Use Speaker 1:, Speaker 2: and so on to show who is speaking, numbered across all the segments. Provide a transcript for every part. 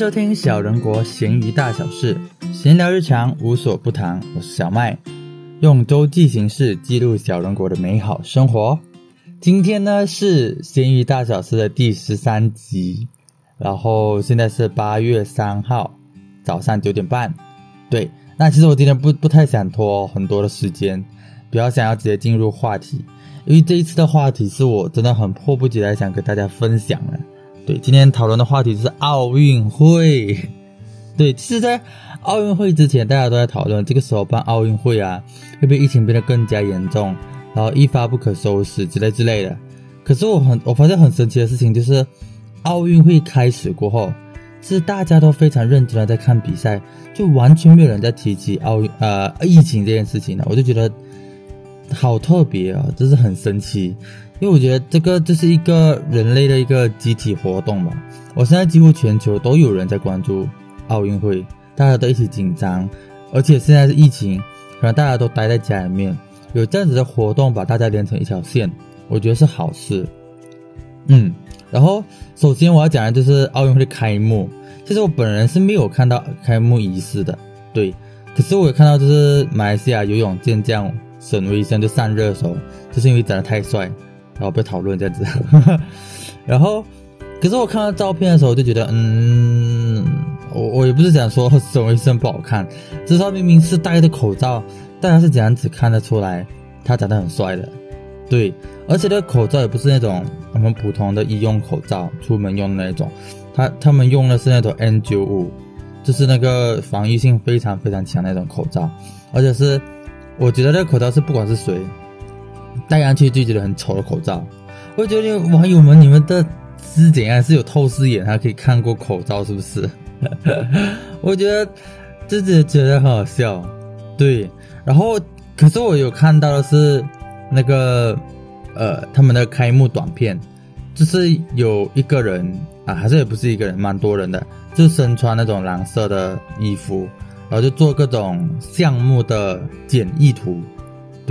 Speaker 1: 收听小人国咸鱼大小事，闲聊日常无所不谈。我是小麦，用周记形式记录小人国的美好生活。今天呢是咸鱼大小事的第十三集，然后现在是八月三号早上九点半。对，那其实我今天不不太想拖很多的时间，比较想要直接进入话题，因为这一次的话题是我真的很迫不及待想跟大家分享的。对，今天讨论的话题是奥运会。对，其实，在奥运会之前，大家都在讨论这个时候办奥运会啊，会不会疫情变得更加严重，然后一发不可收拾之类之类的。可是我很，我发现很神奇的事情就是，奥运会开始过后，是大家都非常认真的在看比赛，就完全没有人在提起奥运呃疫情这件事情了。我就觉得好特别啊，就是很神奇。因为我觉得这个就是一个人类的一个集体活动吧。我现在几乎全球都有人在关注奥运会，大家都一起紧张，而且现在是疫情，可能大家都待在家里面，有这样子的活动把大家连成一条线，我觉得是好事。嗯，然后首先我要讲的就是奥运会的开幕。其实我本人是没有看到开幕仪式的，对，可是我有看到就是马来西亚游泳健将沈威生就上热搜，就是因为长得太帅。然后被讨论这样子，然后，可是我看到照片的时候，我就觉得，嗯，我我也不是想说什么医生不好看，至少明明是戴着口罩，大家是怎样子看得出来他长得很帅的，对，而且那个口罩也不是那种我们普通的医用口罩，出门用的那种，他他们用的是那种 N95，就是那个防御性非常非常强那种口罩，而且是，我觉得那个口罩是不管是谁。戴上去就觉得很丑的口罩，我觉得网友们，你们的是怎样？是有透视眼，还可以看过口罩，是不是？我觉得自己觉得很好笑，对。然后，可是我有看到的是那个呃，他们的开幕短片，就是有一个人啊，还是也不是一个人，蛮多人的，就身穿那种蓝色的衣服，然后就做各种项目的简易图。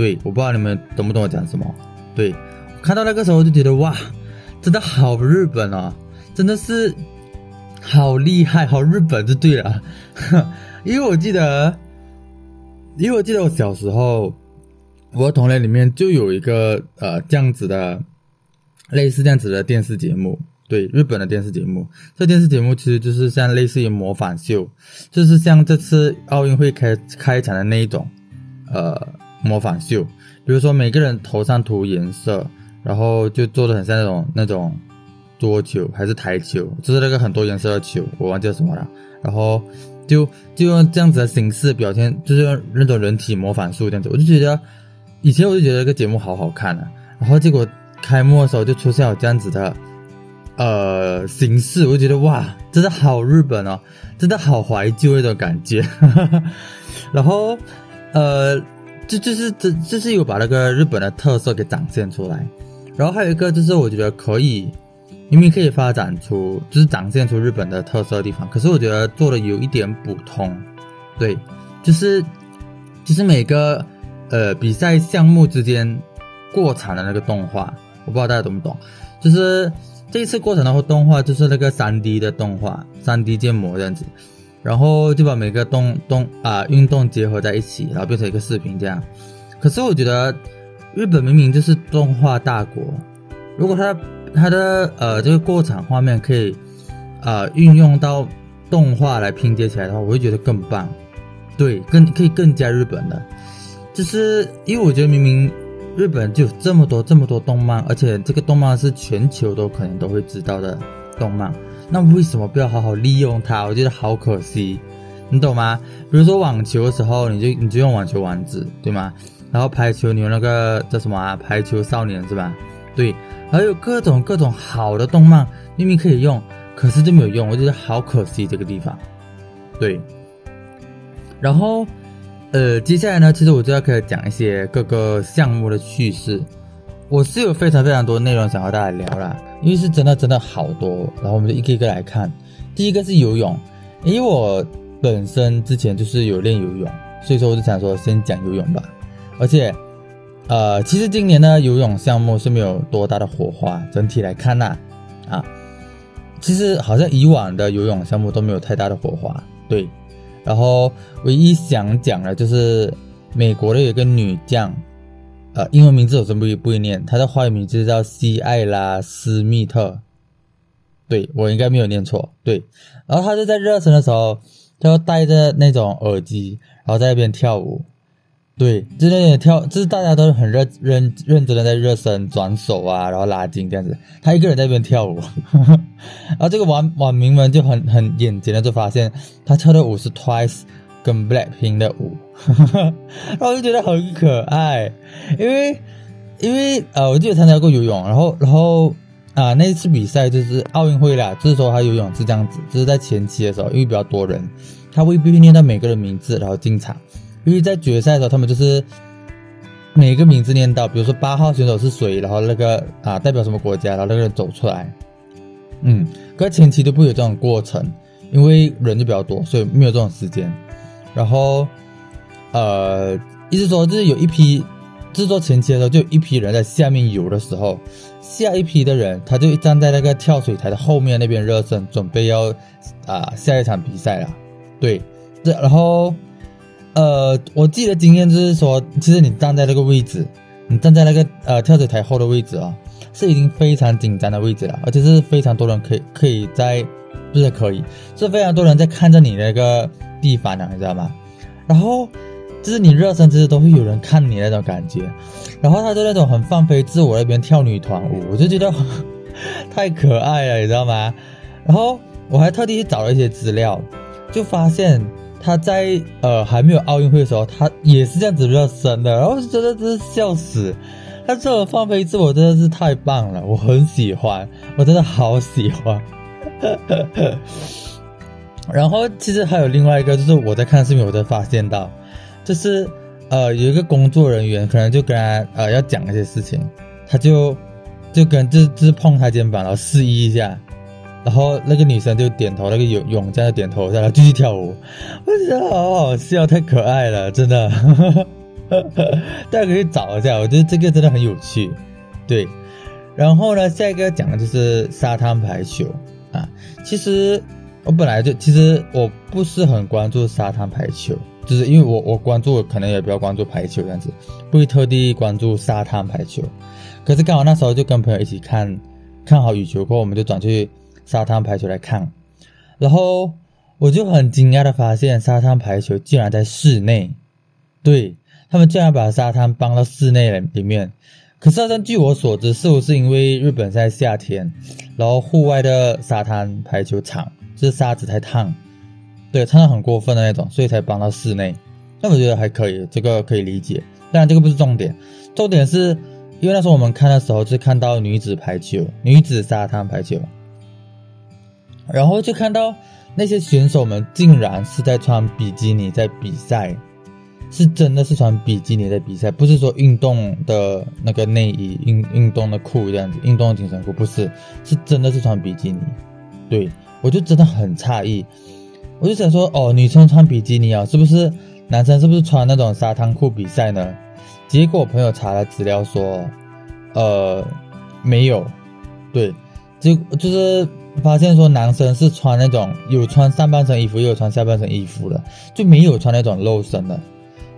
Speaker 1: 对，我不知道你们懂不懂我讲什么。对，看到那个时候就觉得哇，真的好日本哦，真的是好厉害，好日本就对了。因为我记得，因为我记得我小时候，我的童年里面就有一个呃这样子的，类似这样子的电视节目。对，日本的电视节目，这电视节目其实就是像类似于模仿秀，就是像这次奥运会开开场的那一种，呃。模仿秀，比如说每个人头上涂颜色，然后就做的很像那种那种桌球还是台球，就是那个很多颜色的球，我忘记了什么了。然后就就用这样子的形式表现，就是用那种人体模仿术这样子。我就觉得以前我就觉得这个节目好好看啊，然后结果开幕的时候就出现了这样子的呃形式，我就觉得哇，真的好日本哦，真的好怀旧那种感觉。然后呃。这就是这这是有把那个日本的特色给展现出来，然后还有一个就是我觉得可以，明明可以发展出就是展现出日本的特色的地方，可是我觉得做的有一点普通，对，就是就是每个呃比赛项目之间过场的那个动画，我不知道大家懂不懂，就是这一次过场的动画就是那个三 D 的动画，三 D 建模这样子。然后就把每个动动啊运动结合在一起，然后变成一个视频这样。可是我觉得日本明明就是动画大国，如果它它的呃这个过场画面可以啊运用到动画来拼接起来的话，我会觉得更棒。对，更可以更加日本的，就是因为我觉得明明日本就有这么多这么多动漫，而且这个动漫是全球都可能都会知道的动漫。那为什么不要好好利用它？我觉得好可惜，你懂吗？比如说网球的时候，你就你就用网球王子，对吗？然后排球你用那个叫什么？排球少年是吧？对，还有各种各种好的动漫，明明可以用，可是就没有用，我觉得好可惜这个地方。对，然后呃，接下来呢，其实我就要开始讲一些各个项目的趣事。我是有非常非常多内容想和大家聊啦，因为是真的真的好多，然后我们就一个一个来看。第一个是游泳，因为我本身之前就是有练游泳，所以说我就想说先讲游泳吧。而且，呃，其实今年呢游泳项目是没有多大的火花，整体来看呐，啊，其实好像以往的游泳项目都没有太大的火花，对。然后唯一想讲的就是美国的有一个女将，呃，英文名字我真不会不会念，他的华语名字叫西艾拉斯密特，对我应该没有念错，对。然后他就在热身的时候，他就戴着那种耳机，然后在那边跳舞。对，就是那跳，就是大家都是很认认认真的在热身、转手啊，然后拉筋这样子。他一个人在那边跳舞，然后这个网网民们就很很眼尖的就发现他跳的舞是 Twice 跟 Blackpink 的舞，然后我就觉得很可爱。因为因为呃，我记得参加过游泳，然后然后啊那一次比赛就是奥运会啦，就是说他游泳是这样子，就是在前期的时候，因为比较多人，他未必会念到每个人名字，然后进场。因为在决赛的时候，他们就是每个名字念到，比如说八号选手是谁，然后那个啊代表什么国家，然后那个人走出来。嗯，可前期都不会有这种过程，因为人就比较多，所以没有这种时间。然后呃，意思说就是有一批制作前期的时候，就有一批人在下面游的时候，下一批的人他就站在那个跳水台的后面那边热身，准备要啊下一场比赛了。对，这然后。呃，我记得经验就是说，其实你站在那个位置，你站在那个呃跳水台后的位置啊，是已经非常紧张的位置了，而且是非常多人可以可以在，不是可以，是非常多人在看着你那个地方的，你知道吗？然后就是你热身，其实都会有人看你那种感觉，然后他就那种很放飞自我那边跳女团舞，我就觉得 太可爱了，你知道吗？然后我还特地去找了一些资料，就发现。他在呃还没有奥运会的时候，他也是这样子热身的，然后真的真是笑死。他这种放飞自我真的是太棒了，我很喜欢，我真的好喜欢。然后其实还有另外一个，就是我在看视频，我才发现到，就是呃有一个工作人员可能就跟他呃要讲一些事情，他就就跟就就是碰他肩膀，然后示意一下。然后那个女生就点头，那个泳泳这样点头，然后继续跳舞，我觉得好好笑，太可爱了，真的，大家可以找一下，我觉得这个真的很有趣，对。然后呢，下一个讲的就是沙滩排球啊，其实我本来就其实我不是很关注沙滩排球，就是因为我我关注可能也比较关注排球这样子，不会特地关注沙滩排球。可是刚好那时候就跟朋友一起看，看好羽球过后，我们就转去。沙滩排球来看，然后我就很惊讶的发现，沙滩排球竟然在室内，对他们竟然把沙滩搬到室内里面。可是好像据我所知，是不是因为日本在夏天，然后户外的沙滩排球场是沙子太烫，对，烫的很过分的那种，所以才搬到室内。那我觉得还可以，这个可以理解。当然这个不是重点，重点是因为那时候我们看的时候是看到女子排球，女子沙滩排球。然后就看到那些选手们竟然是在穿比基尼在比赛，是真的是穿比基尼在比赛，不是说运动的那个内衣、运运动的裤这样子，运动的紧身裤不是，是真的是穿比基尼。对我就真的很诧异，我就想说，哦，女生穿比基尼啊，是不是男生是不是穿那种沙滩裤比赛呢？结果我朋友查了资料说，呃，没有，对，就就是。发现说男生是穿那种有穿上半身衣服，又有穿下半身衣服的，就没有穿那种露身的。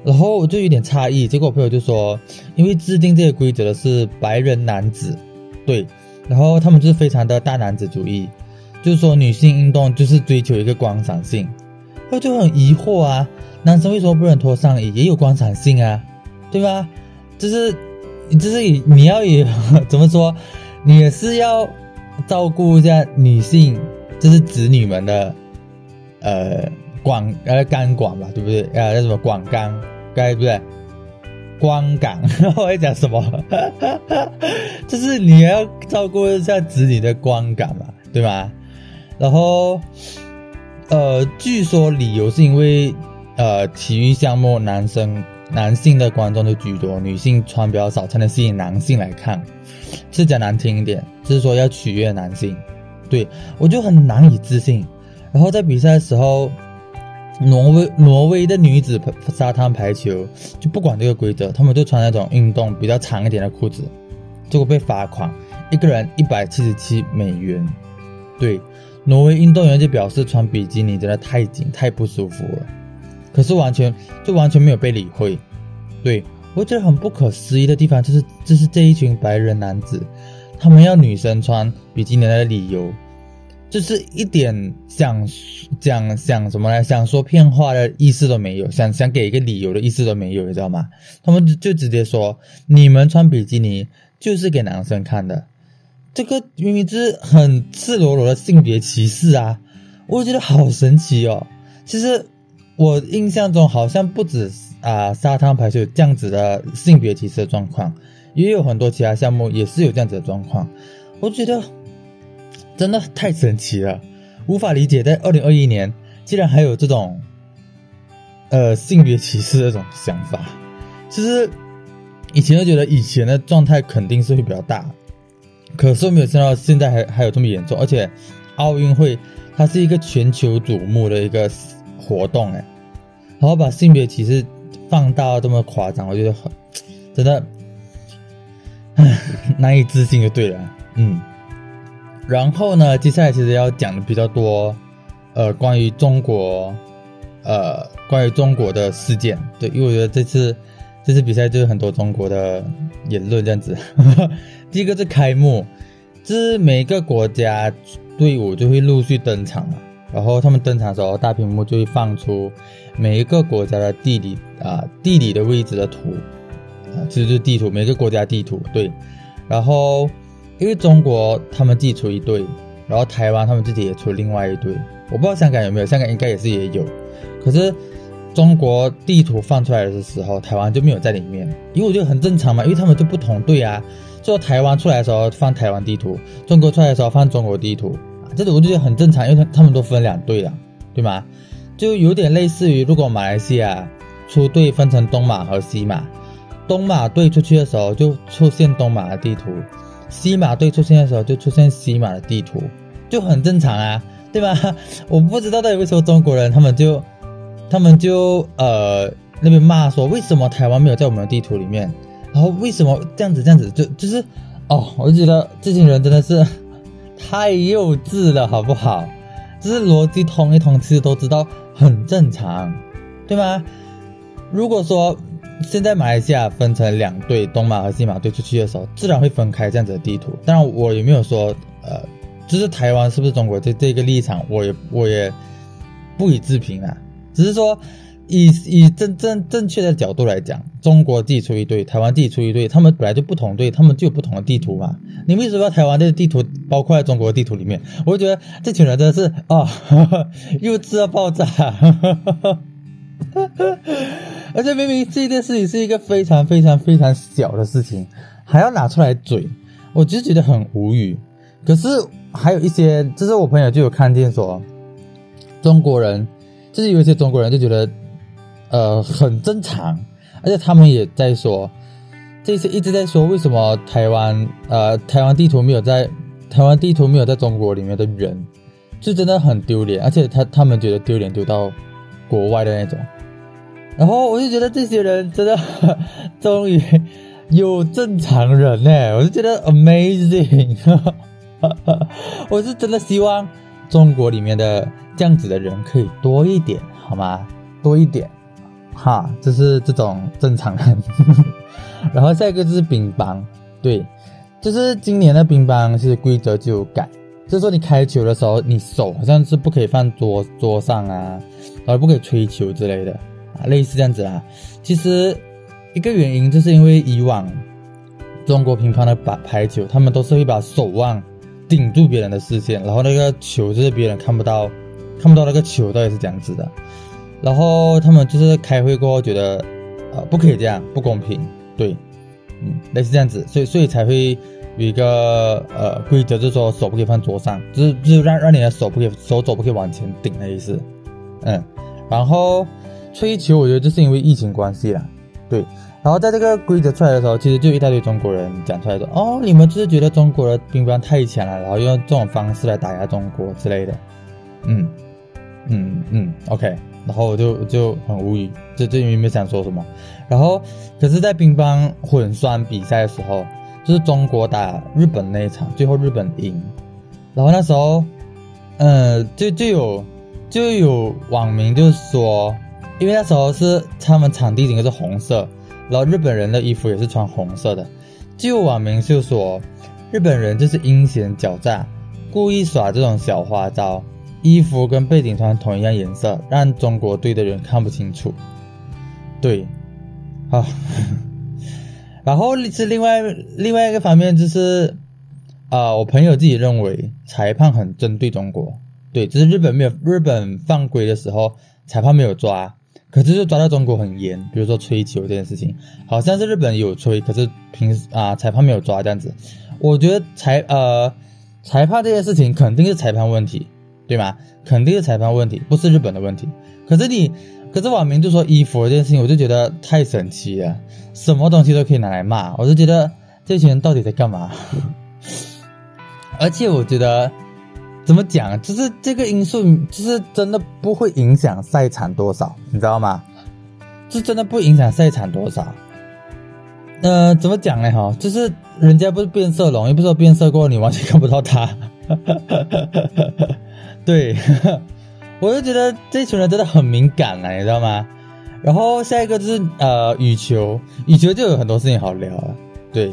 Speaker 1: 然后我就有点诧异，结果我朋友就说，因为制定这些规则的是白人男子，对，然后他们就是非常的大男子主义，就是说女性运动就是追求一个光闪性。我就很疑惑啊，男生为什么不能脱上衣，也有光闪性啊，对吧？就是，就是你要也 怎么说，你也是要。照顾一下女性，就是子女们的，呃，广呃肝管吧，对不对？啊，叫什么管肝，该不对？光感，我在讲什么？就是你要照顾一下子女的光感嘛，对吧？然后，呃，据说理由是因为，呃，体育项目男生。男性的观众就居多，女性穿比较少，才能吸引男性来看。是讲难听一点，就是说要取悦男性。对我就很难以置信。然后在比赛的时候，挪威挪威的女子沙滩排球就不管这个规则，他们就穿那种运动比较长一点的裤子，结果被罚款，一个人一百七十七美元。对，挪威运动员就表示穿比基尼真的太紧太不舒服了，可是完全就完全没有被理会。对我觉得很不可思议的地方就是，就是这一群白人男子，他们要女生穿比基尼的理由。就是一点想讲想什么呢？想说骗话的意思都没有，想想给一个理由的意思都没有，你知道吗？他们就直接说你们穿比基尼就是给男生看的，这个明明是很赤裸裸的性别歧视啊！我觉得好神奇哦。其实我印象中好像不止啊沙滩排球有这样子的性别歧视的状况，也有很多其他项目也是有这样子的状况。我觉得。真的太神奇了，无法理解，在二零二一年竟然还有这种，呃，性别歧视这种想法。其实以前就觉得以前的状态肯定是会比较大，可是我没有想到现在还还有这么严重。而且奥运会它是一个全球瞩目的一个活动，哎，然后把性别歧视放大这么夸张，我觉得很真的，难以置信就对了，嗯。然后呢，接下来其实要讲的比较多，呃，关于中国，呃，关于中国的事件，对，因为我觉得这次这次比赛就是很多中国的言论这样子。第一个是开幕，就是每一个国家队伍就会陆续登场了，然后他们登场的时候，大屏幕就会放出每一个国家的地理啊地理的位置的图，啊，其实就是地图，每个国家地图，对，然后。因为中国他们自己出一队，然后台湾他们自己也出另外一队，我不知道香港有没有，香港应该也是也有。可是中国地图放出来的时候，台湾就没有在里面，因为我觉得很正常嘛，因为他们就不同队啊。就台湾出来的时候放台湾地图，中国出来的时候放中国地图，这种我就觉得很正常，因为他他们都分两队了，对吗？就有点类似于如果马来西亚出队分成东马和西马，东马队出去的时候就出现东马的地图。西马队出现的时候，就出现西马的地图，就很正常啊，对吧？我不知道到底为什么中国人他们就，他们就呃那边骂说，为什么台湾没有在我们的地图里面？然后为什么这样子这样子？就就是哦，我就觉得这群人真的是太幼稚了，好不好？就是逻辑通一通，其实都知道很正常，对吗？如果说。现在马来西亚分成两队，东马和西马队出去的时候，自然会分开这样子的地图。当然，我也没有说，呃，就是台湾是不是中国这这个立场，我也我也不予置评啊。只是说，以以正正正确的角度来讲，中国自己出一队，台湾自己出一队，他们本来就不同队，他们就有不同的地图嘛。你为什么要台湾的地图包括在中国地图里面？我就觉得这群人真的是啊，幼稚到爆炸。而且明明这件事情是一个非常非常非常小的事情，还要拿出来嘴，我就觉得很无语。可是还有一些，就是我朋友就有看见说，中国人就是有一些中国人就觉得，呃，很正常。而且他们也在说，这些一直在说为什么台湾呃台湾地图没有在台湾地图没有在中国里面的人，就真的很丢脸。而且他他们觉得丢脸丢到国外的那种。然后我就觉得这些人真的 终于有正常人呢，我就觉得 amazing，我是真的希望中国里面的这样子的人可以多一点，好吗？多一点，哈，就是这种正常人。然后下一个就是乒乓，对，就是今年的乒乓其实规则就有改，就是说你开球的时候，你手好像是不可以放桌桌上啊，然后不可以吹球之类的啊。类似这样子啊，其实一个原因就是因为以往中国乒乓的把排球，他们都是会把手腕顶住别人的视线，然后那个球就是别人看不到，看不到那个球到底是这样子的。然后他们就是开会过后觉得，呃，不可以这样，不公平，对，嗯，类似这样子，所以所以才会有一个呃规则，就是说手不可以放桌上，就是就是让让你的手不可以手肘不可以往前顶的意思，嗯，然后。吹球，我觉得就是因为疫情关系啦，对。然后在这个规则出来的时候，其实就一大堆中国人讲出来说：“哦，你们就是觉得中国的乒乓太强了，然后用这种方式来打压中国之类的。”嗯嗯嗯，OK。然后我就就很无语，就就因为没想说什么。然后，可是，在乒乓混双比赛的时候，就是中国打日本那一场，最后日本赢。然后那时候呃，就就有就有网民就说，因为那时候是他们场地应该是红色，然后日本人的衣服也是穿红色的，就有网民就说，日本人就是阴险狡诈，故意耍这种小花招，衣服跟背景穿同一样颜色，让中国队的人看不清楚。对，啊，然后是另外另外一个方面就是。啊，我朋友自己认为裁判很针对中国，对，就是日本没有日本犯规的时候，裁判没有抓，可是就抓到中国很严，比如说吹球这件事情，好像是日本有吹，可是平时啊裁判没有抓这样子，我觉得裁呃裁判这件事情肯定是裁判问题，对吗？肯定是裁判问题，不是日本的问题。可是你，可是网民就说衣服这件事情，我就觉得太神奇了，什么东西都可以拿来骂，我就觉得这群人到底在干嘛？而且我觉得，怎么讲，就是这个因素，就是真的不会影响赛场多少，你知道吗？是真的不影响赛场多少。呃，怎么讲呢？哈，就是人家不是变色龙，又不是说变色过你完全看不到他。对，我就觉得这群人真的很敏感了，你知道吗？然后下一个就是呃羽球，羽球就有很多事情好聊了。对，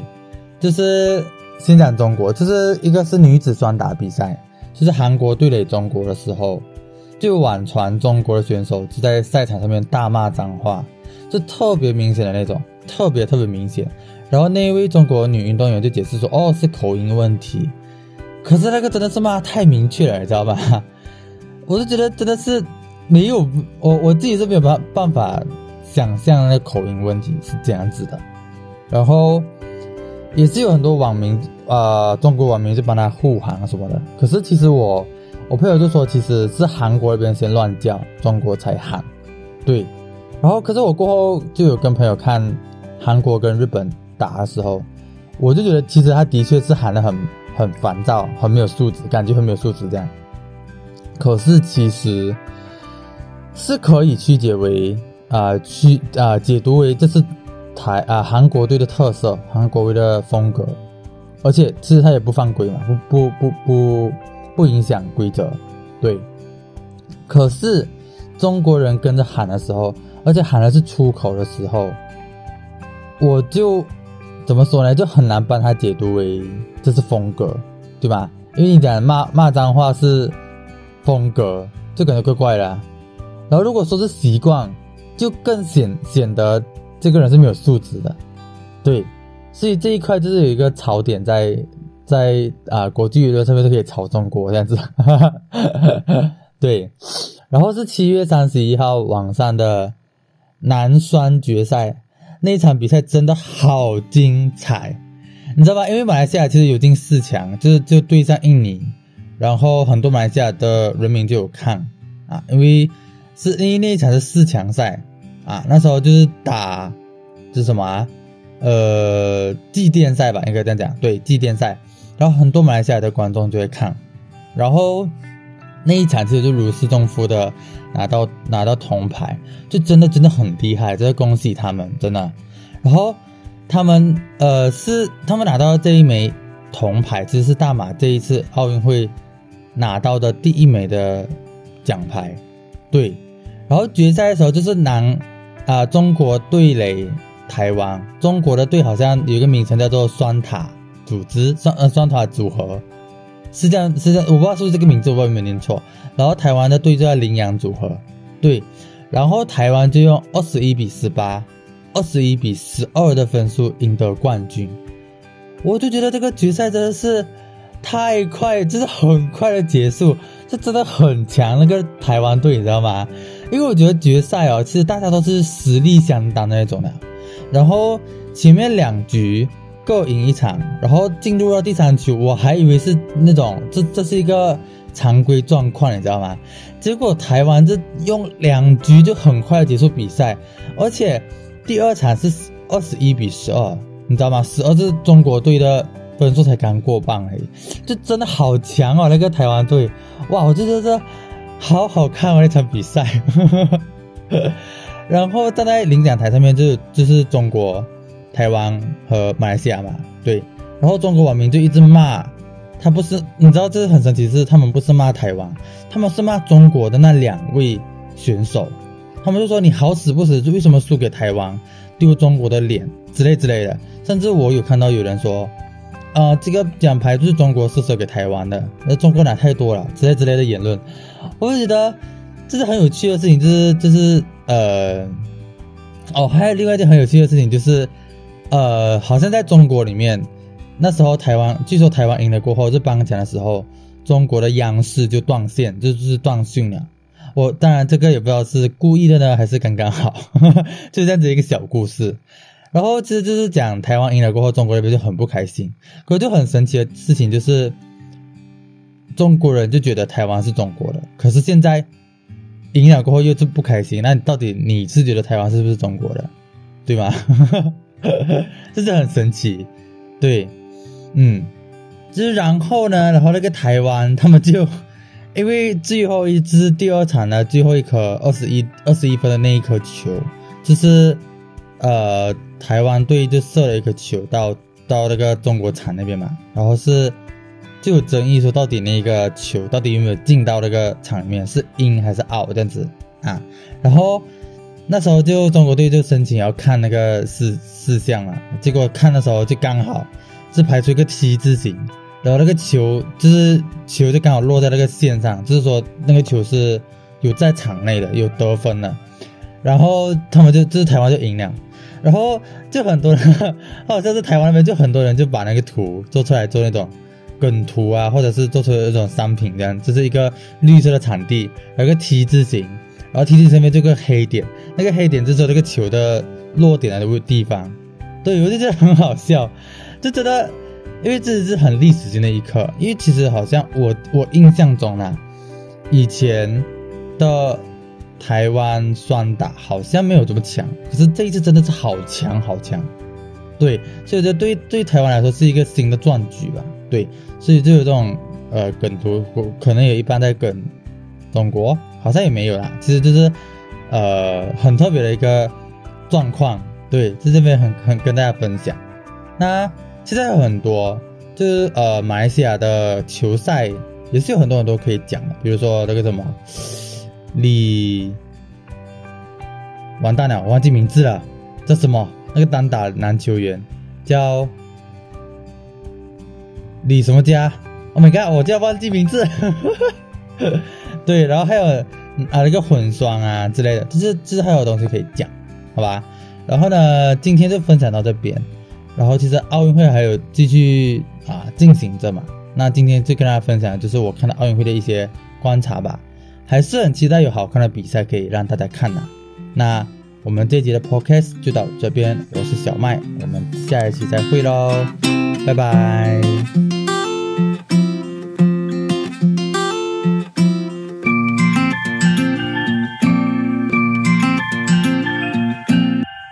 Speaker 1: 就是。先讲中国，就是一个是女子双打比赛，就是韩国对垒中国的时候，就网传中国的选手就在赛场上面大骂脏话，就特别明显的那种，特别特别明显。然后那一位中国女运动员就解释说：“哦，是口音问题。”可是那个真的是骂太明确了，你知道吧？我就觉得真的是没有我我自己是没有办办法想象那口音问题是这样子的。然后。也是有很多网民，呃，中国网民就帮他护航什么的。可是其实我，我朋友就说，其实是韩国那边先乱叫，中国才喊。对。然后，可是我过后就有跟朋友看韩国跟日本打的时候，我就觉得其实他的确是喊的很很烦躁，很没有素质，感觉很没有素质这样。可是其实是可以曲解为啊，曲啊，解读为这是。台啊，韩国队的特色，韩国队的风格，而且其实他也不犯规嘛，不不不不不影响规则，对。可是中国人跟着喊的时候，而且喊的是出口的时候，我就怎么说呢？就很难帮他解读为这是风格，对吧？因为你讲骂骂脏话是风格，就感觉怪怪的。然后如果说是习惯，就更显显得。这个人是没有素质的，对，所以这一块就是有一个槽点在在啊，国际娱乐上面都可以炒中国这样子，对，然后是七月三十一号晚上的男双决赛那一场比赛真的好精彩，你知道吧？因为马来西亚其实有进四强，就是就对上印尼，然后很多马来西亚的人民就有看啊，因为是因为那一场是四强赛。啊，那时候就是打，是什么啊？呃，祭奠赛吧，应该这样讲。对，祭奠赛。然后很多马来西亚的观众就会看，然后那一场其实就如释重负的拿到拿到铜牌，就真的真的很厉害，真的恭喜他们，真的。然后他们呃是他们拿到这一枚铜牌，其实是大马这一次奥运会拿到的第一枚的奖牌，对。然后决赛的时候就是男。啊！中国对垒台湾，中国的队好像有一个名称叫做“双塔组织”，双呃双塔组合，是这样是这样，我不知道是不是这个名字，我有没有念错。然后台湾的队就叫羚羊组合，对，然后台湾就用二十一比十八、二十一比十二的分数赢得冠军。我就觉得这个决赛真的是太快，就是很快的结束，这真的很强那个台湾队，你知道吗？因为我觉得决赛哦，其实大家都是实力相当的那种的，然后前面两局各赢一场，然后进入了第三局，我还以为是那种这这是一个常规状况，你知道吗？结果台湾这用两局就很快结束比赛，而且第二场是二十一比十二，你知道吗？十二是中国队的分数才刚过半而已，就真的好强哦，那个台湾队，哇，我就觉得。好好看哦那场比赛，然后站在领奖台上面就就是中国、台湾和马来西亚嘛，对，然后中国网民就一直骂他不是，你知道这是很神奇，是他们不是骂台湾，他们是骂中国的那两位选手，他们就说你好死不死，就为什么输给台湾，丢中国的脸之类之类的，甚至我有看到有人说，啊，这个奖牌就是中国施舍给台湾的，那中国拿太多了。之类之类的言论，我就觉得这是很有趣的事情，就是就是呃，哦，还有另外一件很有趣的事情就是，呃，好像在中国里面。那时候台湾，据说台湾赢了过后，就颁奖的时候，中国的央视就断线，就是断讯了。我当然这个也不知道是故意的呢，还是刚刚好，就这样子一个小故事。然后其实就是讲台湾赢了过后，中国那边就很不开心。可就很神奇的事情就是，中国人就觉得台湾是中国的，可是现在赢了过后又是不开心。那你到底你是觉得台湾是不是中国的，对吗？这是很神奇，对。嗯，就是然后呢，然后那个台湾他们就，因为最后一支第二场的最后一颗二十一二十一分的那一颗球，就是呃台湾队就射了一颗球到到那个中国场那边嘛，然后是就有争议说到底那个球到底有没有进到那个场里面是 in 还是 out 这样子啊，然后那时候就中国队就申请要看那个事事项了，结果看的时候就刚好。是排出一个 T 字形，然后那个球就是球就刚好落在那个线上，就是说那个球是有在场内的，有得分的，然后他们就就是台湾就赢了，然后就很多人，好像是台湾那边就很多人就把那个图做出来做那种梗图啊，或者是做出那种商品这样，就是一个绿色的场地，有个 T 字形，然后 T 字形上面这个黑点，那个黑点就是这个球的落点的地方，对我就觉得很好笑。就觉得，因为这是很历史性的一刻。因为其实好像我我印象中呢，以前的台湾双打好像没有这么强，可是这一次真的是好强好强。对，所以这对对台湾来说是一个新的壮举吧。对，所以就有这种呃梗图，可能有一半在梗中国，好像也没有啦。其实就是呃很特别的一个状况。对，在这边很很跟大家分享。那。现在有很多，就是呃，马来西亚的球赛也是有很多很多可以讲的，比如说那个什么李，完蛋了，我忘记名字了，叫什么？那个单打男球员叫李什么家？Oh my god，我就要忘记名字。对，然后还有啊那个混双啊之类的，就是就是还有东西可以讲，好吧？然后呢，今天就分享到这边。然后其实奥运会还有继续啊进行着嘛，那今天就跟大家分享就是我看到奥运会的一些观察吧，还是很期待有好看的比赛可以让大家看呐。那我们这集的 podcast 就到这边，我是小麦，我们下一期再会喽，拜拜。